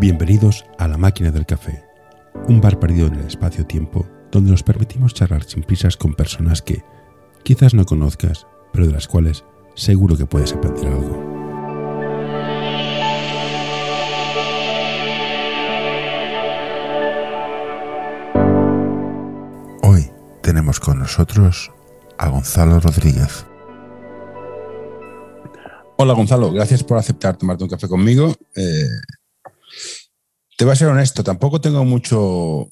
Bienvenidos a La Máquina del Café, un bar perdido en el espacio-tiempo donde nos permitimos charlar sin prisas con personas que quizás no conozcas, pero de las cuales seguro que puedes aprender algo. Hoy tenemos con nosotros a Gonzalo Rodríguez. Hola Gonzalo, gracias por aceptar tomarte un café conmigo. Eh, te voy a ser honesto, tampoco tengo mucho,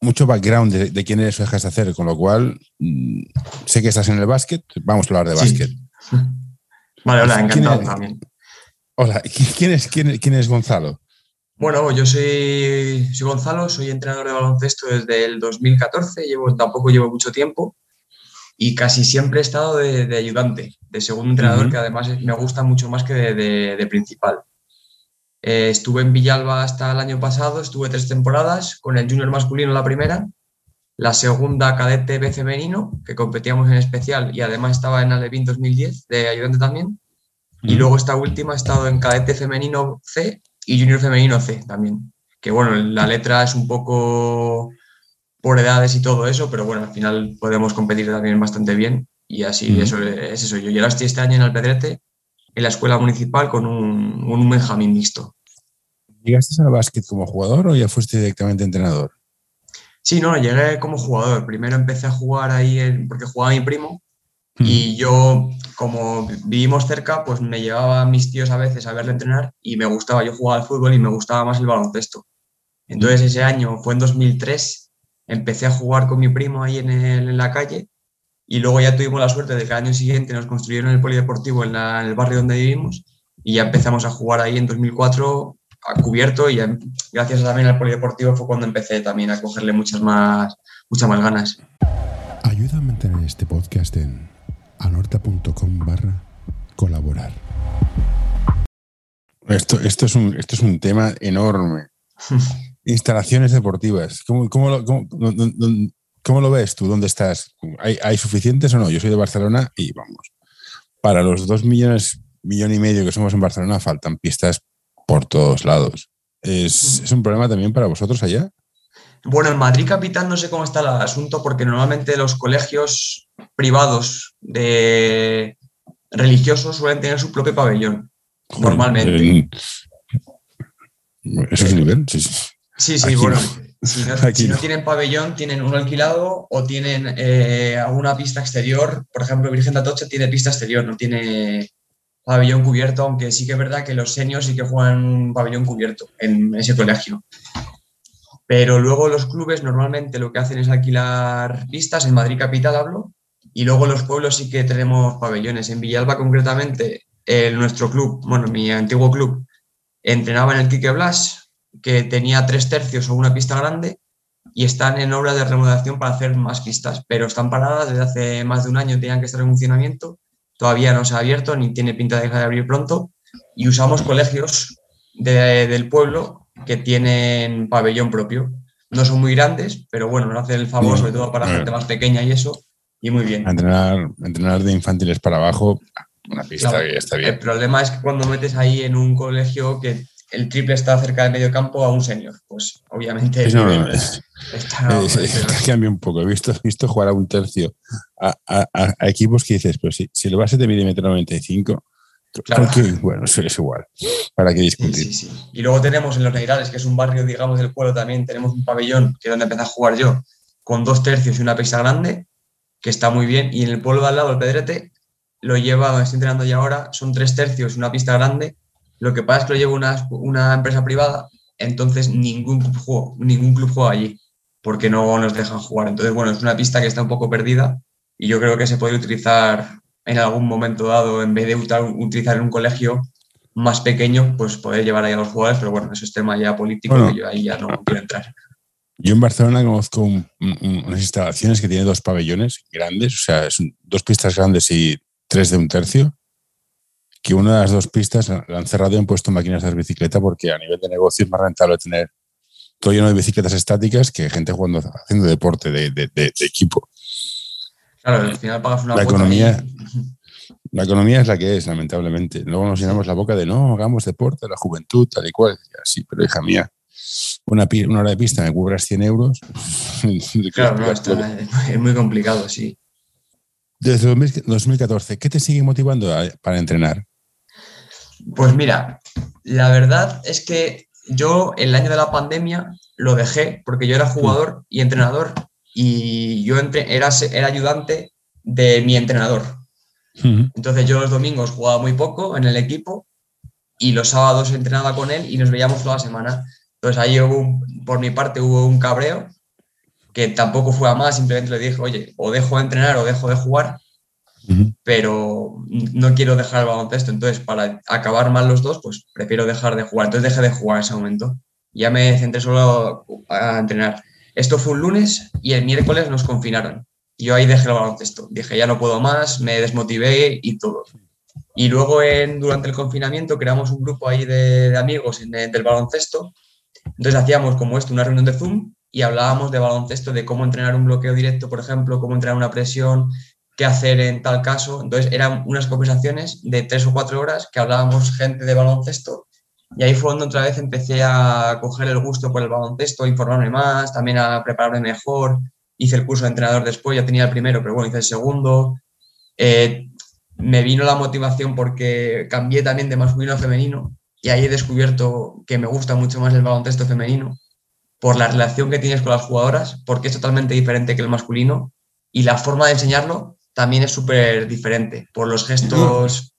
mucho background de, quién eres o dejas de hacer, con lo cual mm, sé que estás en el básquet, vamos a hablar de básquet. Vale, hola, encantado también. Hola, ¿quién es, quién, es Gonzalo? Bueno, yo soy, soy, Gonzalo, soy entrenador de baloncesto desde el 2014, llevo, tampoco llevo mucho tiempo y casi siempre he estado de, ayudante, de segundo entrenador, que además me gusta mucho más que de principal. Eh, estuve en Villalba hasta el año pasado, estuve tres temporadas con el junior masculino la primera, la segunda cadete B femenino, que competíamos en especial y además estaba en Alevín 2010 de ayudante también. Y luego esta última he estado en cadete femenino C y junior femenino C también. Que bueno, la letra es un poco por edades y todo eso, pero bueno, al final podemos competir también bastante bien. Y así, eso es eso. Yo ya estoy este año en Alpedrete en la escuela municipal con un, un Benjamín mixto. ¿Llegaste al básquet como jugador o ya fuiste directamente entrenador? Sí, no, llegué como jugador. Primero empecé a jugar ahí porque jugaba mi primo y yo, como vivimos cerca, pues me llevaba a mis tíos a veces a verle entrenar y me gustaba. Yo jugaba al fútbol y me gustaba más el baloncesto. Entonces ese año, fue en 2003, empecé a jugar con mi primo ahí en, en la calle y luego ya tuvimos la suerte de que al año siguiente nos construyeron el polideportivo en, el barrio donde vivimos y ya empezamos a jugar ahí en 2004 a cubierto y gracias también al polideportivo fue cuando empecé también a cogerle muchas más, muchas más ganas. Ayuda a mantener este podcast en anorta.com barra colaborar. Esto, esto, es un, esto es un tema enorme. Instalaciones deportivas. ¿Cómo, cómo, cómo, ¿Cómo lo ves tú? ¿Dónde estás? ¿Hay, suficientes o no? Yo soy de Barcelona y vamos. Para los dos millones, millón y medio que somos en Barcelona, faltan pistas por todos lados. ¿Es, un problema también para vosotros allá? Bueno, en Madrid capital no sé cómo está el asunto porque normalmente los colegios privados de religiosos suelen tener su propio pabellón. normalmente. eso es nivel, sí. Sí, sí, bueno. Si no, tienen pabellón, tienen uno alquilado o tienen eh, alguna pista exterior. Por ejemplo, Virgen de Atocha tiene pista exterior, no tiene pabellón cubierto, aunque sí que es verdad que los seniors sí que juegan un pabellón cubierto en ese colegio. Pero luego los clubes normalmente lo que hacen es alquilar pistas, en Madrid Capital hablo, y luego los pueblos sí que tenemos pabellones. En Villalba concretamente, nuestro club, bueno, mi antiguo club, entrenaba en el Quique Blas, que tenía tres tercios o una pista grande y están en obra de remodelación para hacer más pistas, pero están paradas desde hace más de un año, tenían que estar en funcionamiento, todavía no se ha abierto ni tiene pinta de dejar de abrir pronto y usamos colegios del pueblo que tienen pabellón propio. No son muy grandes, pero bueno, nos hacen el favor, sobre todo para gente más pequeña y eso, y muy bien. Entrenar, entrenar de infantiles para abajo, una pista que está bien. El problema es que cuando metes ahí en un colegio que el triple está cerca del medio campo a un senior. Pues obviamente. no, cambia un poco. He visto, visto jugar a un tercio a, equipos que dices, pues si, si el base te mide metro 95, claro. bueno, eso es igual. ¿Para qué discutir? Sí, sí, Y luego tenemos en Los Negrales, que es un barrio, digamos, del pueblo también, tenemos un pabellón, que es donde empecé a jugar yo, con dos tercios y una pista grande, que está muy bien. Y en el pueblo de al lado, el Pedrete, lo lleva, donde estoy entrenando ya ahora, son tres tercios y una pista grande lo que pasa es que lo lleva una, una empresa privada, entonces ningún club, juega, ningún club juega allí, porque no nos dejan jugar. Entonces, bueno, es una pista que está un poco perdida y yo creo que se puede utilizar en algún momento dado, en vez de utilizar en un colegio más pequeño, pues poder llevar ahí a los jugadores, pero bueno, eso es tema ya político y yo ahí ya no quiero entrar. Yo en Barcelona conozco unas instalaciones que tienen dos pabellones grandes, o sea, son dos pistas grandes y tres de un tercio, que una de las dos pistas la han cerrado y han puesto máquinas de bicicleta porque a nivel de negocio es más rentable tener todo lleno de bicicletas estáticas que gente jugando, haciendo deporte de, equipo. Claro, al final pagas una La economía, La economía es la que es, lamentablemente. Luego nos llenamos la boca de no, hagamos deporte, la juventud, tal y cual. Sí, pero hija mía, una, una hora de pista me cubras 100 euros. claro, no, es muy complicado, sí. Desde 2014, ¿qué te sigue motivando para entrenar? Pues mira, la verdad es que yo el año de la pandemia lo dejé porque yo era jugador y entrenador y yo era, era ayudante de mi entrenador. Entonces yo los domingos jugaba muy poco en el equipo y los sábados entrenaba con él y nos veíamos toda la semana. Entonces ahí hubo, por mi parte hubo un cabreo que tampoco fue a más, simplemente le dije, oye, o dejo de entrenar o dejo de jugar, pero no quiero dejar el baloncesto. Entonces, para acabar mal los dos, pues prefiero dejar de jugar. Entonces dejé de jugar en ese momento. Ya me centré solo a entrenar. Esto fue un lunes y el miércoles nos confinaron. Yo ahí dejé el baloncesto. Dije, ya no puedo más, me desmotivé y todo. Y luego en, durante el confinamiento creamos un grupo ahí de, amigos en, del baloncesto. Entonces hacíamos como esto, una reunión de Zoom y hablábamos de baloncesto, de cómo entrenar un bloqueo directo, por ejemplo, cómo entrenar una presión, qué hacer en tal caso. Entonces eran unas conversaciones de tres o cuatro horas que hablábamos gente de baloncesto y ahí fue donde otra vez empecé a coger el gusto por el baloncesto, informarme más, también a prepararme mejor. Hice el curso de entrenador después, ya tenía el primero, pero bueno, hice el segundo. Eh, me vino la motivación porque cambié también de masculino a femenino y ahí he descubierto que me gusta mucho más el baloncesto femenino por la relación que tienes con las jugadoras, porque es totalmente diferente que el masculino y la forma de enseñarlo también es súper diferente por los gestos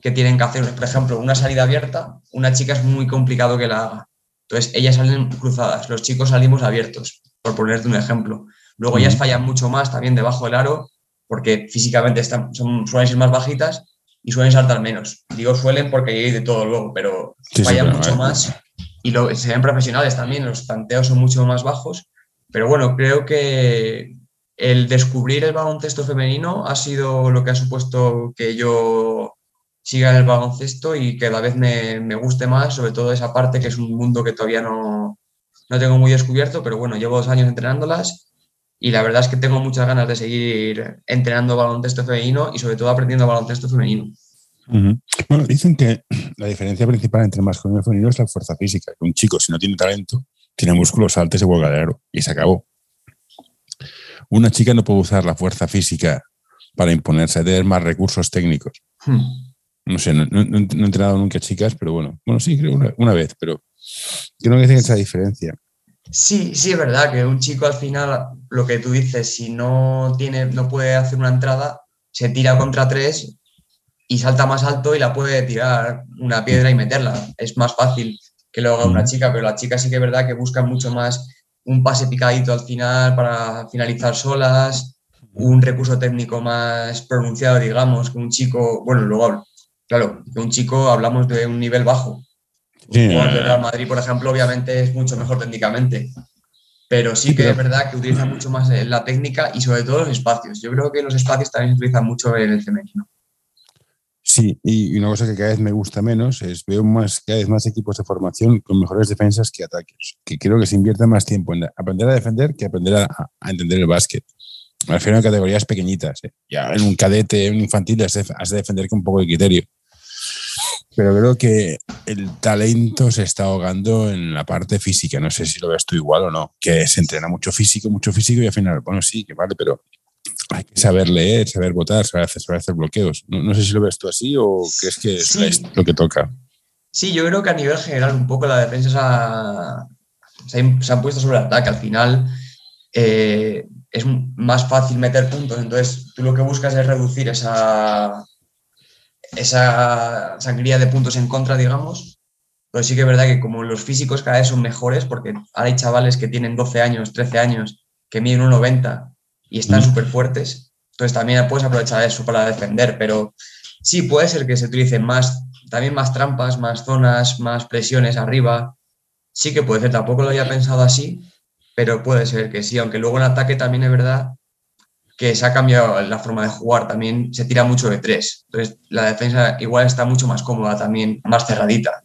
que tienen que hacer. Por ejemplo, una salida abierta, una chica es muy complicado que la haga. Entonces, ellas salen cruzadas, los chicos salimos abiertos, por ponerte un ejemplo. Luego ellas fallan mucho más también debajo del aro, porque físicamente están, son, suelen ser más bajitas y suelen saltar menos. Digo suelen porque hay de todo luego, pero fallan mucho más. Y lo, se ven profesionales también, los tanteos son mucho más bajos. Pero bueno, creo que el descubrir el baloncesto femenino ha sido lo que ha supuesto que yo siga el baloncesto y que cada vez me, guste más, sobre todo esa parte que es un mundo que todavía no, no tengo muy descubierto, pero bueno, llevo dos años entrenándolas y la verdad es que tengo muchas ganas de seguir entrenando baloncesto femenino y sobre todo aprendiendo baloncesto femenino. Bueno, dicen que la diferencia principal entre masculino y femenino es la fuerza física. Un chico, si no tiene talento, tiene músculos altos y vuelve de aro y se acabó. Una chica no puede usar la fuerza física para imponerse, tener más recursos técnicos. Hmm. No sé, no, he entrenado nunca chicas, pero bueno, bueno, sí, creo una, vez, pero creo que tiene esa diferencia. Sí, sí, es verdad que un chico al final, lo que tú dices, si no, tiene, no puede hacer una entrada, se tira contra tres y salta más alto y la puede tirar una piedra y meterla. Es más fácil que lo haga una chica, pero las chicas sí que es verdad que buscan mucho más un pase picadito al final para finalizar solas, un recurso técnico más pronunciado, digamos, que un chico, bueno, luego claro, de un chico hablamos de un nivel bajo. el Real Madrid, por ejemplo, obviamente es mucho mejor técnicamente, pero sí que es verdad que utiliza mucho más eh, la técnica y sobre todo los espacios. Yo creo que los espacios también se utilizan mucho en el femenino. Sí, y una cosa que cada vez me gusta menos es veo más, cada vez más equipos de formación con mejores defensas que ataques, que creo que se invierte más tiempo en aprender a defender que aprender a, entender el básquet. Me refiero a categorías pequeñitas. ¿eh? Ya en un cadete, en un infantil, has de defender con un poco de criterio pero creo que el talento se está ahogando en la parte física. No sé si lo ves tú igual o no, que se entrena mucho físico, mucho físico y al final, bueno, sí, que vale, pero hay que saber leer, saber votar, saber hacer, saber hacer bloqueos. No, sé si lo ves tú así o crees que es lo que toca. Sí, yo creo que a nivel general un poco la defensa se, han puesto sobre el ataque. Al final eh, es más fácil meter puntos, entonces tú lo que buscas es reducir esa, esa sangría de puntos en contra, digamos. Pero sí que es verdad que como los físicos cada vez son mejores, porque ahora hay chavales que tienen 12 años, 13 años, que miden 1,90 y están súper fuertes, entonces también puedes aprovechar eso para defender, pero sí puede ser que se utilicen más, también más trampas, más zonas, más presiones arriba. Sí que puede ser, tampoco lo había pensado así, pero puede ser que sí, aunque luego en ataque también es verdad que se ha cambiado la forma de jugar, también se tira mucho de tres. Entonces, la defensa igual está mucho más cómoda también, más cerradita.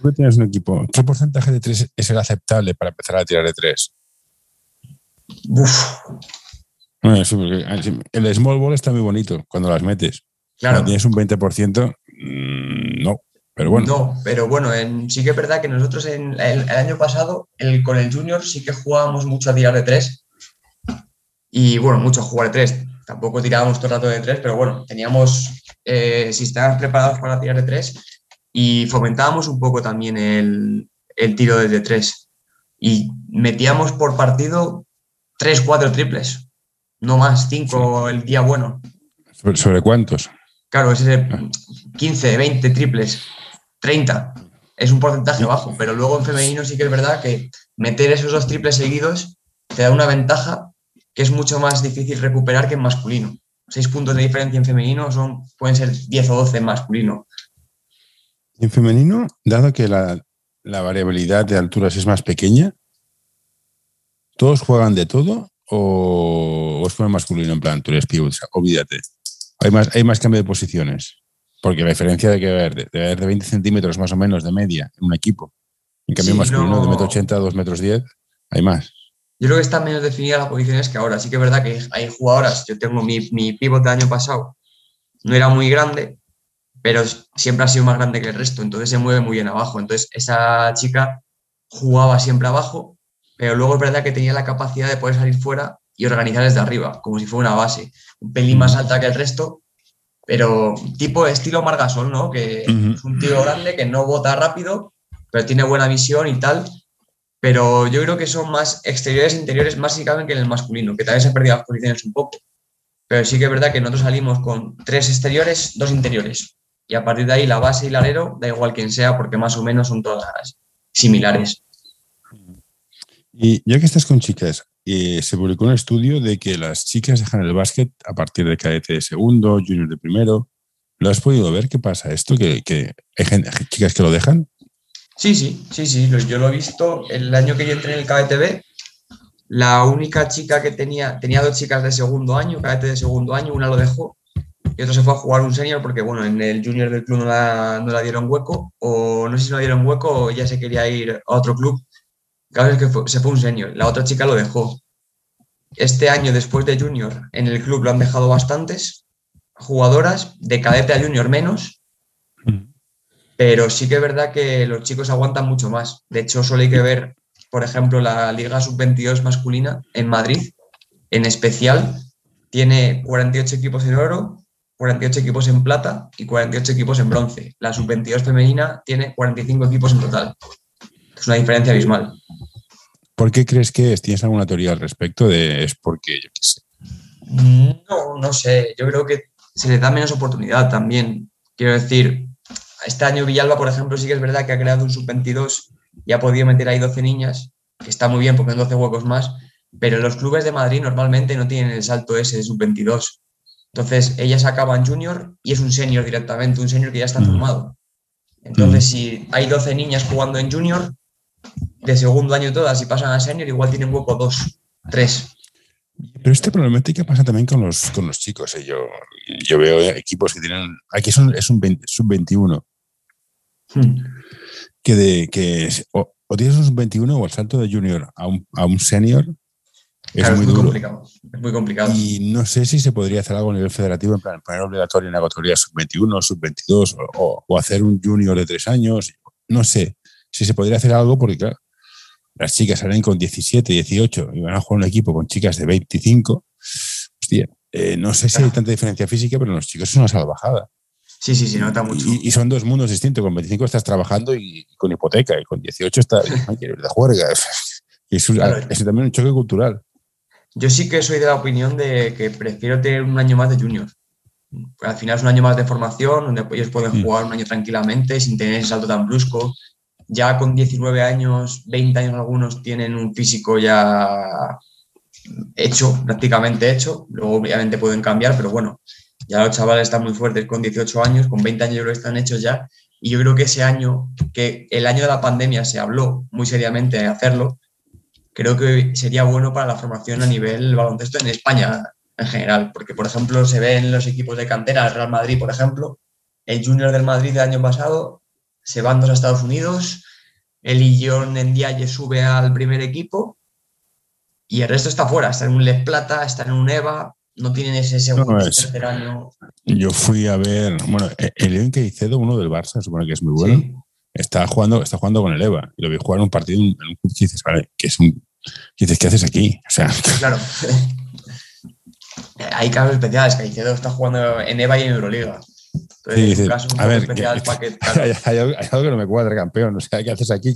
Tú tienes un equipo, ¿qué porcentaje de tres es el aceptable para empezar a tirar de tres? Uf. el small ball está muy bonito cuando las metes. Claro. Cuando tienes un 20%, mm, no. Pero bueno. No, pero bueno, sí que es verdad que nosotros en, el, año pasado con el Junior sí que jugábamos mucho a tirar de tres. Y bueno, mucho a jugar de tres. Tampoco tirábamos todo el rato de tres, pero bueno, teníamos eh, sistemas preparados para tirar de tres y fomentábamos un poco también el, el tiro desde tres. Y metíamos por partido tres, cuatro triples, no más, cinco el día bueno. ¿Sobre, cuántos? Claro, es 15, 20 triples, 30. Es un porcentaje bajo, pero luego en femenino sí que es verdad que meter esos dos triples seguidos te da una ventaja que es mucho más difícil recuperar que en masculino. Seis puntos de diferencia en femenino son, pueden ser 10 o 12 en masculino. En femenino, dado que la, variabilidad de alturas es más pequeña, ¿todos juegan de todo o, es como en masculino? En plan, tú eres pivot, olvídate. Hay más, hay más cambio de posiciones. Porque la diferencia de que haber de, haber de 20 centímetros más o menos de media en un equipo. En cambio, masculino de 1,80 m a 2 metros 10, hay más. Yo creo que están menos definidas las posiciones que ahora. Sí que es verdad que hay jugadoras, yo tengo mi, mi pivot del año pasado, no era muy grande, pero siempre ha sido más grande que el resto, entonces se mueve muy bien abajo. Entonces esa chica jugaba siempre abajo, pero luego es verdad que tenía la capacidad de poder salir fuera y organizar desde arriba, como si fuera una base, un pelín más alta que el resto, pero tipo estilo Margasol, ¿no? Que es un tío grande que no bota rápido, pero tiene buena visión y tal, pero yo creo que son más exteriores e interiores más si caben que en el masculino, que también se han perdido las posiciones un poco. Pero sí que es verdad que nosotros salimos con tres exteriores, dos interiores. Y a partir de ahí la base y el alero, da igual quién sea, porque más o menos son todas similares. Y ya que estás con chicas, eh, se publicó un estudio de que las chicas dejan el básquet a partir de cadete de segundo, junior de primero. ¿Lo has podido ver? ¿Qué pasa esto? ¿Que, que hay chicas que lo dejan? Sí, sí, sí, sí, yo lo he visto el año que yo entré en el KBTV. La única chica que tenía, tenía dos chicas de segundo año, KBT de segundo año, una lo dejó y otra se fue a jugar un senior porque, bueno, en el junior del club no la, no la dieron hueco, o no sé si no la dieron hueco o ya se quería ir a otro club. Cada vez que se fue un senior, la otra chica lo dejó. Este año, después de junior, en el club lo han dejado bastantes jugadoras, de cadete a junior menos, pero sí que es verdad que los chicos aguantan mucho más. De hecho, solo hay que ver, por ejemplo, la Liga Sub-22 masculina en Madrid, en especial, tiene 48 equipos en oro, 48 equipos en plata y 48 equipos en bronce. La Sub-22 femenina tiene 45 equipos en total. Es una diferencia abismal. ¿Por qué crees que es? ¿Tienes alguna teoría al respecto? De, es porque, yo qué sé. No, no sé. Yo creo que se le da menos oportunidad también. Quiero decir, este año Villalba, por ejemplo, sí que es verdad que ha creado un sub-22 y ha podido meter ahí 12 niñas, que está muy bien porque son 12 huecos más, pero los clubes de Madrid normalmente no tienen el salto ese de sub-22. Entonces, ellas acaban junior y es un senior directamente, un senior que ya está mm. formado. Entonces, mm. si hay 12 niñas jugando en junior, de segundo año todas y pasan a senior, igual tienen hueco 2, 3. Pero probablemente que pasa también con los, con los chicos. ¿eh? Yo, yo veo equipos que tienen. Aquí son, es un sub-21. Hmm. Que, de, que o, tienes un 21 o el salto de junior a un, a un senior es, muy, complicado. Es muy complicado. Y no sé si se podría hacer algo a nivel federativo, en plan, poner obligatorio en la categoría sub-21, sub-22 o, o, hacer un junior de tres años. No sé si se podría hacer algo, porque claro, las chicas salen con 17, 18 y van a jugar un equipo con chicas de 25. Hostia, eh, no sé si hay tanta diferencia física, pero los chicos es una salvajada. Sí, sí, sí, nota mucho. Y, son dos mundos distintos. Con 25 estás trabajando y, con hipoteca, y con 18 estás de juerga. Y es, también un choque cultural. Yo sí que soy de la opinión de que prefiero tener un año más de junior. Al final es un año más de formación, donde ellos pueden mm. jugar un año tranquilamente, sin tener ese salto tan brusco. Ya con 19 años, 20 años algunos, tienen un físico ya hecho, prácticamente hecho. Luego obviamente pueden cambiar, pero bueno, ya los chavales están muy fuertes con 18 años, con 20 años yo están hechos ya. Y yo creo que ese año, que el año de la pandemia se habló muy seriamente de hacerlo, creo que sería bueno para la formación a nivel baloncesto en España en general, porque por ejemplo se ve en los equipos de cantera, el Real Madrid, por ejemplo, el Junior del Madrid del año pasado se van dos a Estados Unidos, el Illón en Dialle sube al primer equipo y el resto está fuera, está en un Les Plata, está en un EVA, no tienen ese segundo tercer año. Yo fui a ver, bueno, el León Caicedo, uno del Barça, supone que es muy bueno, está, jugando, está jugando con el EVA y lo vi jugar un partido en un club que dices, vale, que es un. dices, ¿qué haces aquí? O sea. Claro. Hay casos especiales, Caicedo está jugando en EVA y en Euroliga. A ver, hay, algo que no me cuadra, campeón. O sea, ¿qué haces aquí?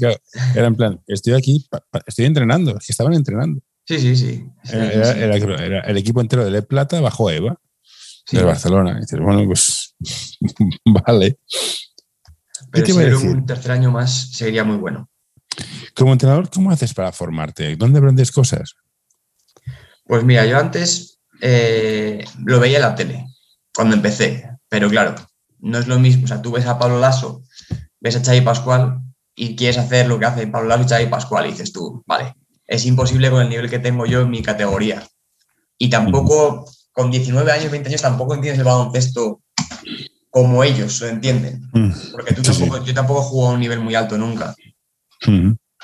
Era en plan, estoy aquí, estoy entrenando, es que estaban entrenando. Sí, sí, sí. Era, el equipo entero de Le Plata bajo Eva, de Barcelona. Y dices, bueno, pues vale. Pero si un tercer año más sería muy bueno. Como entrenador, ¿cómo haces para formarte? ¿Dónde aprendes cosas? Pues mira, yo antes eh, lo veía en la tele, cuando empecé. Pero claro, no es lo mismo. O sea, tú ves a Pablo Lasso, ves a Xavi Pascual y quieres hacer lo que hace Pablo Lasso y Xavi Pascual y dices tú, vale, es imposible con el nivel que tengo yo en mi categoría. Y tampoco, con 19 años, 20 años, tampoco entiendes el baloncesto como ellos lo entienden. Mm. Porque tú tampoco, yo tampoco juego a un nivel muy alto nunca.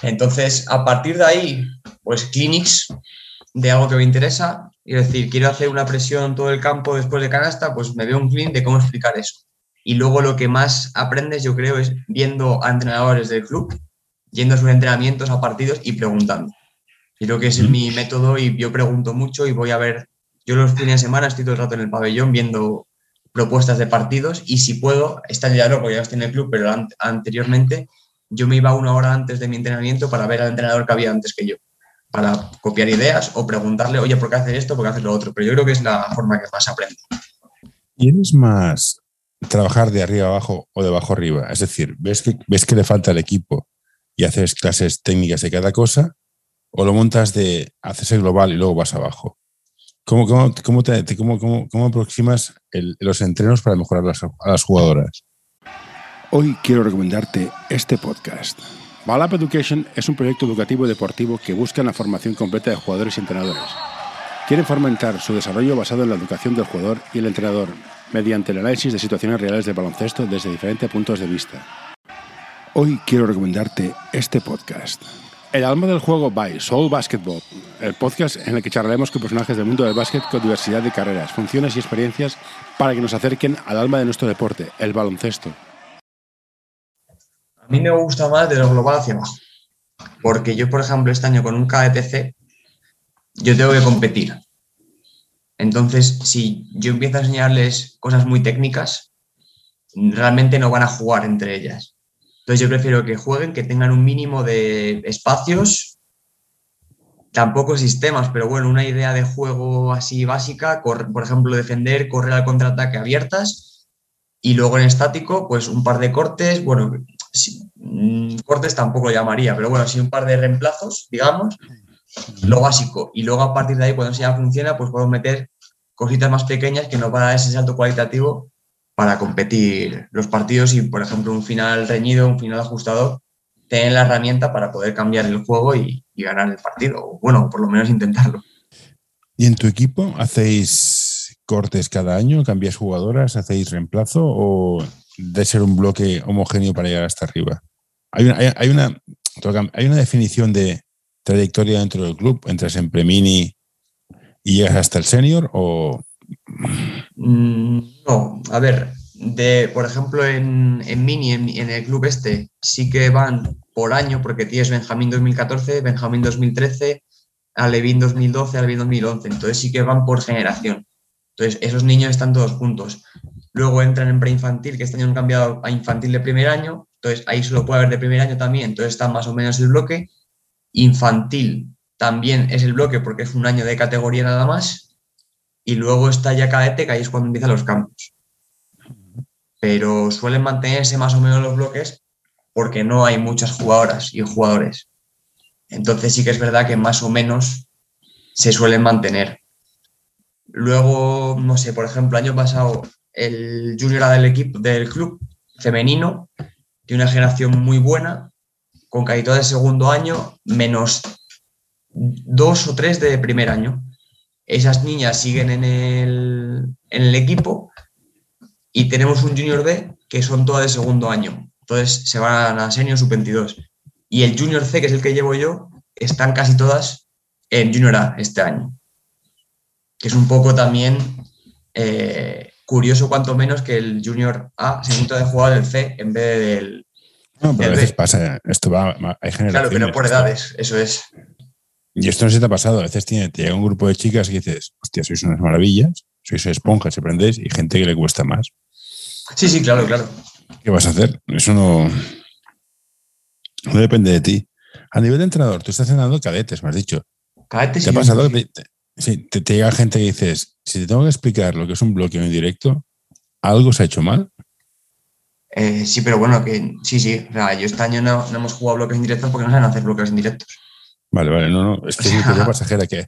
Entonces, a partir de ahí, pues clinics de algo que me interesa, y decir, quiero hacer una presión todo el campo después de canasta, pues me veo un clin de cómo explicar eso. Y luego lo que más aprendes, yo creo, es viendo a entrenadores del club, yendo a sus entrenamientos, a partidos y preguntando. Creo que es mi método y yo pregunto mucho y voy a ver, yo los fines de semana estoy todo el rato en el pabellón viendo propuestas de partidos y si puedo, está ya loco, ya estoy en el club, pero anteriormente yo me iba una hora antes de mi entrenamiento para ver al entrenador que había antes que yo, para copiar ideas o preguntarle, oye, ¿por qué haces esto? ¿Por qué haces lo otro? Pero yo creo que es la forma que más aprendo. ¿Tienes más trabajar de arriba abajo o de abajo arriba? Es decir, ¿ves que, ves que le falta al equipo y haces clases técnicas de cada cosa? o lo montas de haces el global y luego vas abajo? ¿Cómo, cómo, cómo, te, cómo, cómo aproximas los entrenos para mejorar a las jugadoras? Hoy quiero recomendarte este podcast. Balap Education es un proyecto educativo y deportivo que busca la formación completa de jugadores y entrenadores. Quieren fomentar su desarrollo basado en la educación del jugador y el entrenador, mediante el análisis de situaciones reales de baloncesto desde diferentes puntos de vista. Hoy quiero recomendarte este podcast. El alma del juego by Soul Basketball, el podcast en el que charlaremos con personajes del mundo del básquet con diversidad de carreras, funciones y experiencias para que nos acerquen al alma de nuestro deporte, el baloncesto. A mí me gusta más de lo global hacia abajo, porque yo, por ejemplo, este año con un KDTC, yo tengo que competir. Entonces, si yo empiezo a enseñarles cosas muy técnicas, realmente no van a jugar entre ellas. Entonces yo prefiero que jueguen, que tengan un mínimo de espacios, tampoco sistemas, pero bueno, una idea de juego así básica, por ejemplo, defender, correr al contraataque abiertas y luego en estático, pues un par de cortes, bueno, mm, cortes tampoco lo llamaría, pero bueno, sí un par de reemplazos, digamos, lo básico. Y luego a partir de ahí, cuando ya funciona, pues podemos meter cositas más pequeñas que nos van a dar ese salto cualitativo para competir los partidos y, por ejemplo, un final reñido, un final ajustado, tienen la herramienta para poder cambiar el juego y, ganar el partido, o bueno, por lo menos intentarlo. ¿Y en tu equipo hacéis cortes cada año? ¿Cambiáis jugadoras? ¿Hacéis reemplazo? ¿O de ser un bloque homogéneo para llegar hasta arriba? Hay una, hay, una, hay una definición de trayectoria dentro del club. ¿Entras en premini y llegas hasta el senior o Mm, no, a ver, de, por ejemplo, en, Mini, en, el club este, sí que van por año, porque tienes Benjamín 2014, Benjamín 2013, Alevín 2012, Alevín 2011. Entonces sí que van por generación. Entonces esos niños están todos juntos. Luego entran en preinfantil, que este año han cambiado a infantil de primer año. Entonces ahí solo puede haber de primer año también. Entonces está más o menos el bloque. Infantil también es el bloque porque es un año de categoría nada más y luego está ya cadete, que ahí es cuando empiezan los campos. Pero suelen mantenerse más o menos los bloques porque no hay muchas jugadoras y jugadores. Entonces sí que es verdad que más o menos se suelen mantener. Luego, no sé, por ejemplo, año pasado el junior del equipo del club femenino tiene una generación muy buena, con casi de segundo año, menos dos o tres de primer año esas niñas siguen en el, equipo y tenemos un Junior B que son todas de segundo año. Entonces se van a Senior Sub-22. Y el Junior C, que es el que llevo yo, están casi todas en Junior A este año. Que es un poco también eh, curioso, cuanto menos, que el Junior A se de jugar del C en vez del. No, pero a veces pasa, esto va, hay generaciones. Claro, pero por edades, eso es. Y esto no se te ha pasado, a veces tiene, te llega un grupo de chicas y dices, hostia, sois unas maravillas, sois esponjas, aprendéis, y gente que le cuesta más. Sí, sí, claro, claro. ¿Qué vas a hacer? Eso no, no depende de ti. A nivel de entrenador, tú estás entrenando cadetes, me has dicho. Cadetes. ¿Te ha pasado que te, te, llega gente que dices, si te tengo que explicar lo que es un bloqueo indirecto, ¿algo se ha hecho mal? Eh, sí, pero bueno, que sí, sí. O sea, yo este año no, hemos jugado bloques indirectos porque no saben hacer bloques indirectos. Vale, vale, no, no. Es que es una pasajera que,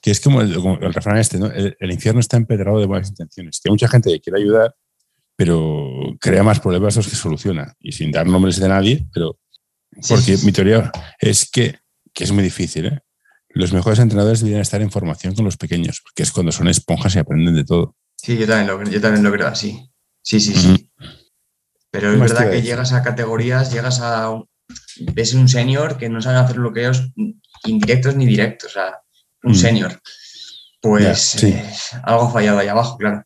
que es como el, el refrán este, ¿no? El, el, infierno está empedrado de buenas intenciones. Que hay mucha gente que quiere ayudar, pero crea más problemas los que soluciona. Y sin dar nombres de nadie, pero porque mi teoría es que, que, es muy difícil. ¿eh? Los mejores entrenadores deberían estar en formación con los pequeños, porque es cuando son esponjas y aprenden de todo. Sí, yo también lo, yo también lo creo así. Sí, sí, sí. Pero es verdad que llegas a categorías, llegas a. Ves un senior que no sabe hacer bloqueos indirectos ni directos. O sea, un senior. Pues eh, algo fallado ahí abajo, claro.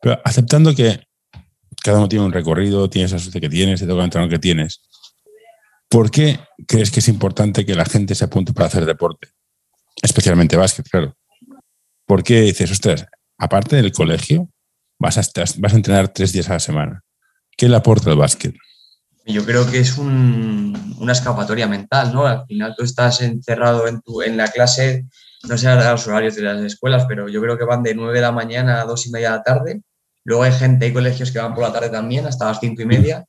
Pero aceptando que cada uno tiene un recorrido, tienes la suerte que tienes, te toca el entrenador que tienes. ¿Por qué crees que es importante que la gente se apunte para hacer deporte? Especialmente básquet, claro. ¿Por qué dices, ostras, aparte del colegio, vas a, vas a entrenar tres días a la semana? ¿Qué le aporta el básquet? Yo creo que es una escapatoria mental, ¿no? Al final tú estás encerrado en, tu, en la clase, no sé los horarios de las escuelas, pero yo creo que van de 9 de la mañana a 2 y media de la tarde. Luego hay gente, hay colegios que van por la tarde también, hasta las 5 y media.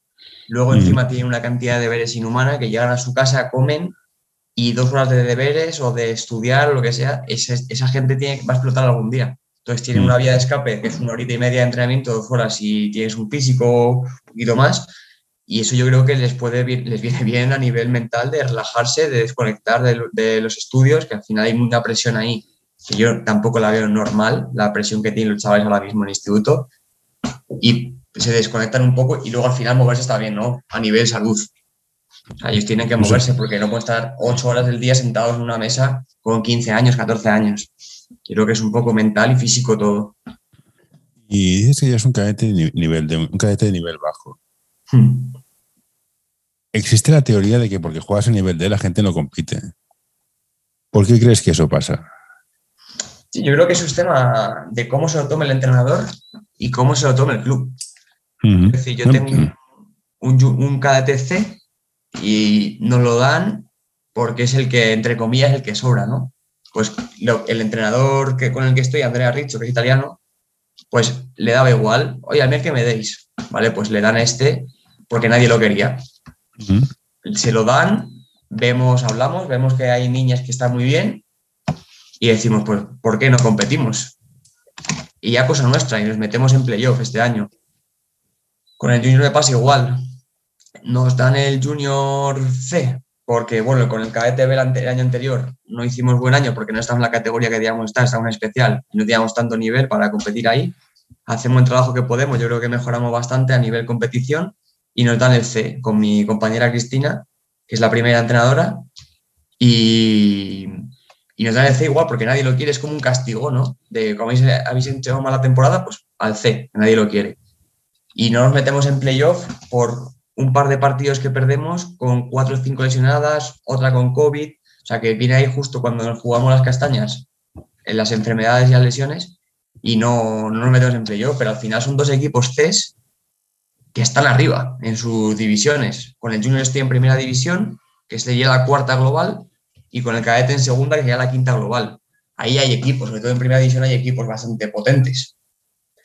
Luego encima tiene una cantidad de deberes inhumana que llegan a su casa, comen y dos horas de deberes o de estudiar o lo que sea, esa, esa gente tiene, va a explotar algún día. Entonces tiene una vía de escape que es una horita y media de entrenamiento, dos horas si tienes un físico un poquito más. Y eso yo creo que les, puede, les viene bien a nivel mental de relajarse, de desconectar de, de los estudios, que al final hay una presión ahí, que yo tampoco la veo normal, la presión que tienen los chavales ahora mismo en el instituto. Y se desconectan un poco y luego al final moverse está bien, ¿no? A nivel salud. ellos tienen que moverse porque no pueden estar ocho horas del día sentados en una mesa con 15 años, 14 años. Creo que es un poco mental y físico todo. Y dices que ya es un cadete de nivel, de, un cadete de nivel bajo. Hmm. Existe la teoría de que porque juegas a nivel D la gente no compite. ¿Por qué crees que eso pasa? Sí, yo creo que es un tema de cómo se lo tome el entrenador y cómo se lo tome el club. Es decir, yo tengo un, un, KDTC y nos lo dan porque es el que, entre comillas, el que sobra, ¿no? Pues el entrenador que, con el que estoy, Andrea Riccio, que es italiano, pues le daba igual, oye, al mes que me deis, ¿vale? Pues le dan este porque nadie lo quería. Se lo dan, vemos, hablamos, vemos que hay niñas que están muy bien y decimos, pues, ¿por qué no competimos? Y ya cosa nuestra, y nos metemos en playoff este año. Con el Junior me pasa igual. Nos dan el Junior C, porque bueno, con el KTB el año anterior no hicimos buen año porque no estábamos en la categoría que debíamos estar, estábamos en especial y no teníamos tanto nivel para competir ahí. Hacemos el trabajo que podemos, yo creo que mejoramos bastante a nivel competición y nos dan el C con mi compañera Cristina, que es la primera entrenadora, y, y nos dan el C igual porque nadie lo quiere, es como un castigo, ¿no? De como habéis, hecho mala temporada, pues al C, nadie lo quiere y no nos metemos en playoff por un par de partidos que perdemos con cuatro o cinco lesionadas, otra con COVID, o sea que viene ahí justo cuando nos jugamos las castañas en las enfermedades y las lesiones y no, no nos metemos en playoff, pero al final son dos equipos CES que están arriba en sus divisiones. Con el Junior estoy en primera división, que sería la cuarta global, y con el cadete en segunda, que sería la quinta global. Ahí hay equipos, sobre todo en primera división hay equipos bastante potentes.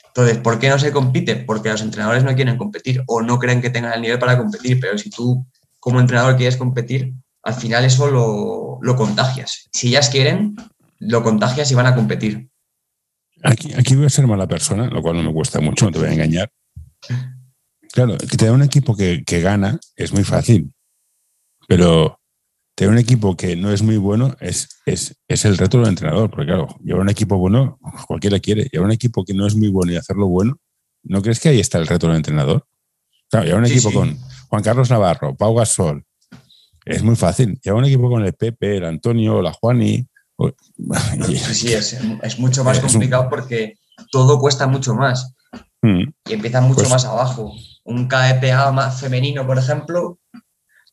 Entonces, ¿por qué no se compite? Porque los entrenadores no quieren competir o no creen que tengan el nivel para competir, pero si tú como entrenador quieres competir, al final eso lo, contagias. Si ellas quieren, lo contagias y van a competir. Aquí, aquí voy a ser mala persona, lo cual no me cuesta mucho, no te voy a engañar. Claro, que te da un equipo que, que gana es muy fácil, pero tener un equipo que no es muy bueno es, es, es, el reto del entrenador, porque claro, llevar un equipo bueno, cualquiera quiere. Llevar un equipo que no es muy bueno y hacerlo bueno, ¿no crees que ahí está el reto del entrenador? Claro, llevar un equipo con Juan Carlos Navarro, Pau Gasol, es muy fácil. Lleva un equipo con el Pepe, el Antonio, la Juani. Sí, es, mucho más complicado porque todo cuesta mucho más. Mm. Y empieza mucho pues más abajo. Un KPA más femenino, por ejemplo,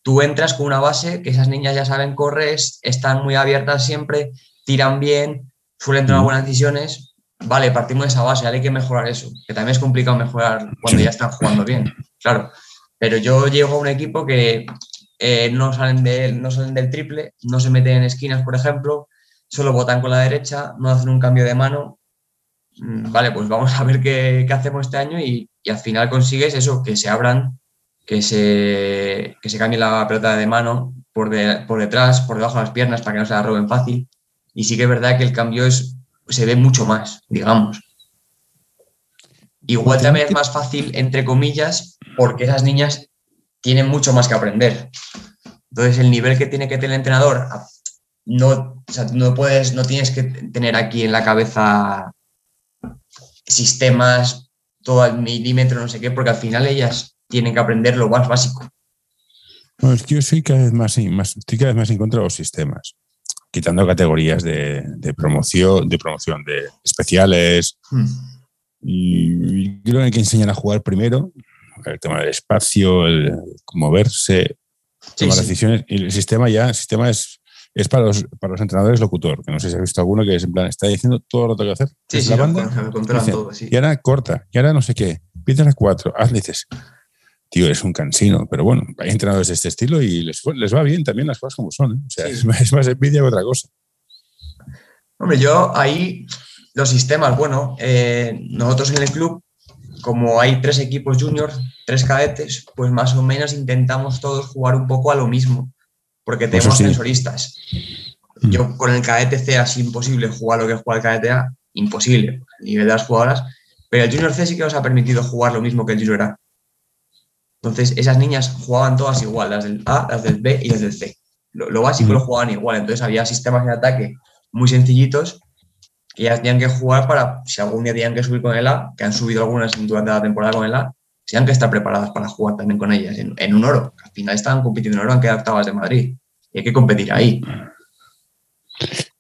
tú entras con una base que esas niñas ya saben correr, están muy abiertas siempre, tiran bien, suelen tomar buenas decisiones. Vale, partimos de esa base, hay que mejorar eso, que también es complicado mejorar cuando ya están jugando bien, claro. Pero yo llego a un equipo que eh, no, salen de, no salen del triple, no se meten en esquinas, por ejemplo, solo botan con la derecha, no hacen un cambio de mano. Mm, vale, pues vamos a ver qué, hacemos este año y, al final consigues eso, que se abran, que se, que se cambie la pelota de mano por, por detrás, por debajo de las piernas para que no se la roben fácil. Y sí que es verdad que el cambio es, se ve mucho más, digamos. Igual también es más fácil, entre comillas, porque esas niñas tienen mucho más que aprender. Entonces, el nivel que tiene que tener el entrenador, no, no puedes, no tienes que tener aquí en la cabeza sistemas, todo al milímetro, no sé qué, porque al final ellas tienen que aprender lo más básico. No, es que yo soy cada vez más, más, estoy cada vez más en contra de los sistemas, quitando categorías de, promoción, de promoción, de especiales. Hmm. Y creo que hay que enseñar a jugar primero, el tema del espacio, el moverse, tomar decisiones. Y el sistema ya, el sistema es, es para, los, para los entrenadores locutor, que no sé si has visto alguno que es en plan, está diciendo todo lo que hacer. Sí, sí, la banda, todo, Y ahora corta, y ahora no sé qué, empiezas a cuatro, haz, dices, tío, es un cansino, pero bueno, hay entrenadores de este estilo y les, les va bien también las cosas como son. ¿eh? O sea, es, más envidia que otra cosa. Hombre, yo ahí los sistemas, bueno, eh, nosotros en el club, como hay tres equipos juniors, tres cadetes, pues más o menos intentamos todos jugar un poco a lo mismo, porque tenemos sensoristas. Mm. Yo con el cadete C es imposible jugar lo que juega el cadete A, imposible, a nivel de las jugadoras, pero el junior C sí que nos ha permitido jugar lo mismo que el junior A. Entonces, esas niñas jugaban todas igual, las del A, las del B y las del C. Lo, básico mm. lo jugaban igual, entonces había sistemas de ataque muy sencillitos que ya tenían que jugar para, si algún día tenían que subir con el A, que han subido algunas durante la temporada con el A, tenían que estar preparadas para jugar también con ellas en, un oro. Al final estaban compitiendo en oro, han quedado octavas de Madrid. Y hay que competir ahí.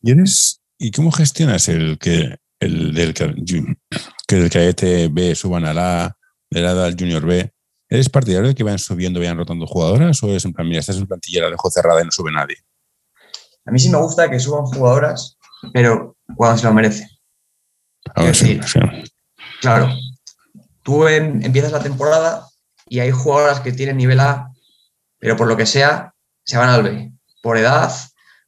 ¿Y, eres, ¿y cómo gestionas el que el del que el cadete B suban a la del A al Junior B? ¿Eres partidario de que vayan subiendo, vayan rotando jugadoras? ¿O es en plan, mira, estás en plantilla, la dejo cerrada y no sube nadie? A mí sí me gusta que suban jugadoras, pero cuando se lo merece. A ver, sí, Claro, tú empiezas la temporada y hay jugadoras que tienen nivel A, pero por lo que sea, se van al B. Por edad,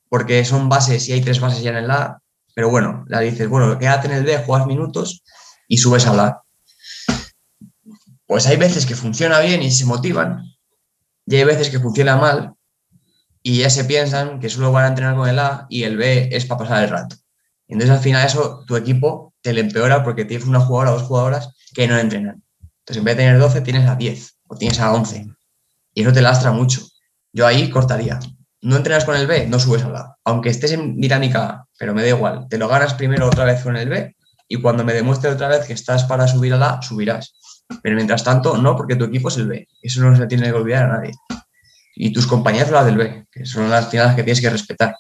porque son bases y hay tres bases ya en el A, pero bueno, la dices, bueno, quédate en el B, juegas minutos y subes al A. Pues hay veces que funciona bien y se motivan, y hay veces que funciona mal y ya se piensan que solo van a entrenar con el A y el B es para pasar el rato. Entonces al final eso tu equipo te le empeora porque tienes una jugadora o dos jugadoras que no entrenan. Entonces en vez de tener 12 tienes a 10 o tienes a 11 y eso te lastra mucho. Yo ahí cortaría. No entrenas con el B, no subes al A. Aunque estés en dinámica A, pero me da igual. Te lo ganas primero otra vez con el B y cuando me demuestre otra vez que estás para subir al A, subirás. Pero mientras tanto, no, porque tu equipo es el B. Eso no se tiene que olvidar a nadie y tus compañeras las del B, que son las que tienes que respetar.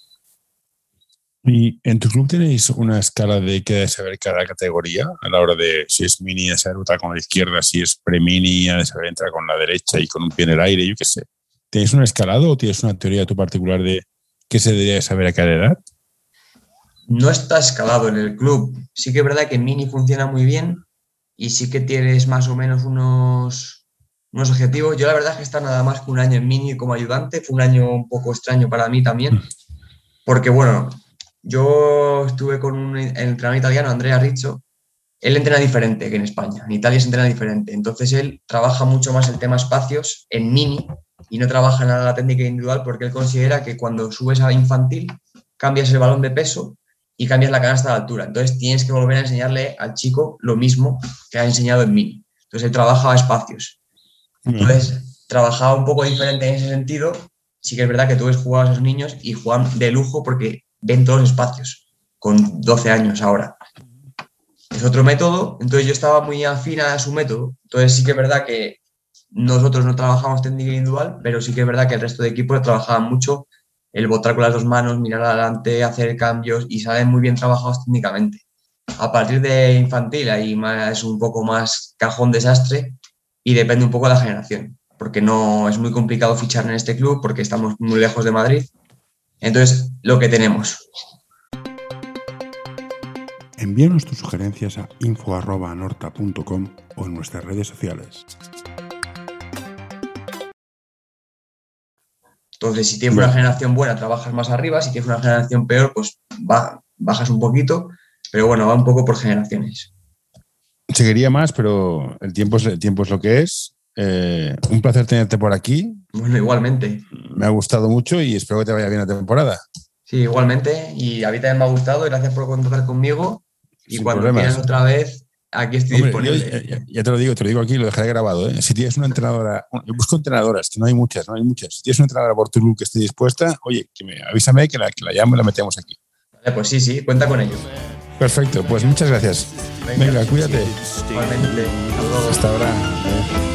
¿Y en tu club tenéis una escala de qué debe saber cada categoría a la hora de si es mini, de saber con la izquierda, si es pre-mini, de saber entrar con la derecha y con un pie en el aire, yo qué sé? ¿Tenéis un escalado o tienes una teoría tu particular de qué se debería saber a cada edad? No está escalado en el club. Sí que es verdad que mini funciona muy bien y sí que tienes más o menos unos unos objetivos. Yo la verdad es que está nada más que un año en mini como ayudante. Fue un año un poco extraño para mí también, porque bueno, yo estuve con un entrenador italiano, Andrea Riccio. Él entrena diferente que en España. En Italia se entrena diferente. Entonces él trabaja mucho más el tema espacios en mini y no trabaja nada la técnica individual porque él considera que cuando subes a infantil cambias el balón de peso y cambias la canasta de altura. Entonces tienes que volver a enseñarle al chico lo mismo que ha enseñado en mini. Entonces él trabaja a espacios. Entonces, trabajaba un poco diferente en ese sentido. Sí que es verdad que tú ves jugar a esos niños y juegan de lujo porque ven todos los espacios, con 12 años ahora. Es otro método, entonces yo estaba muy afín a su método. Entonces sí que es verdad que nosotros no trabajamos técnica individual, pero sí que es verdad que el resto de equipos trabajaban mucho el botar con las dos manos, mirar adelante, hacer cambios y salen muy bien trabajados técnicamente. A partir de infantil ahí es un poco más cajón desastre y depende un poco de la generación, porque no es muy complicado fichar en este club porque estamos muy lejos de Madrid. Entonces, lo que tenemos. Envíanos tus sugerencias a info.norta.com o en nuestras redes sociales. Entonces, si tienes una generación buena, trabajas más arriba, si tienes una generación peor, pues bajas un poquito, pero bueno, va un poco por generaciones. Seguiría más, pero el tiempo es, el tiempo es lo que es. Eh, un placer tenerte por aquí. Bueno, igualmente. Me ha gustado mucho y espero que te vaya bien la temporada. Sí, igualmente. Y a mí también me ha gustado. Gracias por contar conmigo. Y cuando quieras otra vez, aquí estoy disponible. ya, te lo digo, te lo digo aquí, lo dejaré grabado. ¿eh? Si tienes una entrenadora, yo busco entrenadoras, que no hay muchas, no hay muchas. Si tienes una entrenadora por tu que esté dispuesta, oye, que me, avísame que la, que la llamo y la metemos aquí. Vale, pues sí, sí, cuenta con ello. Perfecto, pues muchas gracias. Venga, cuídate. Igualmente. Hasta ahora.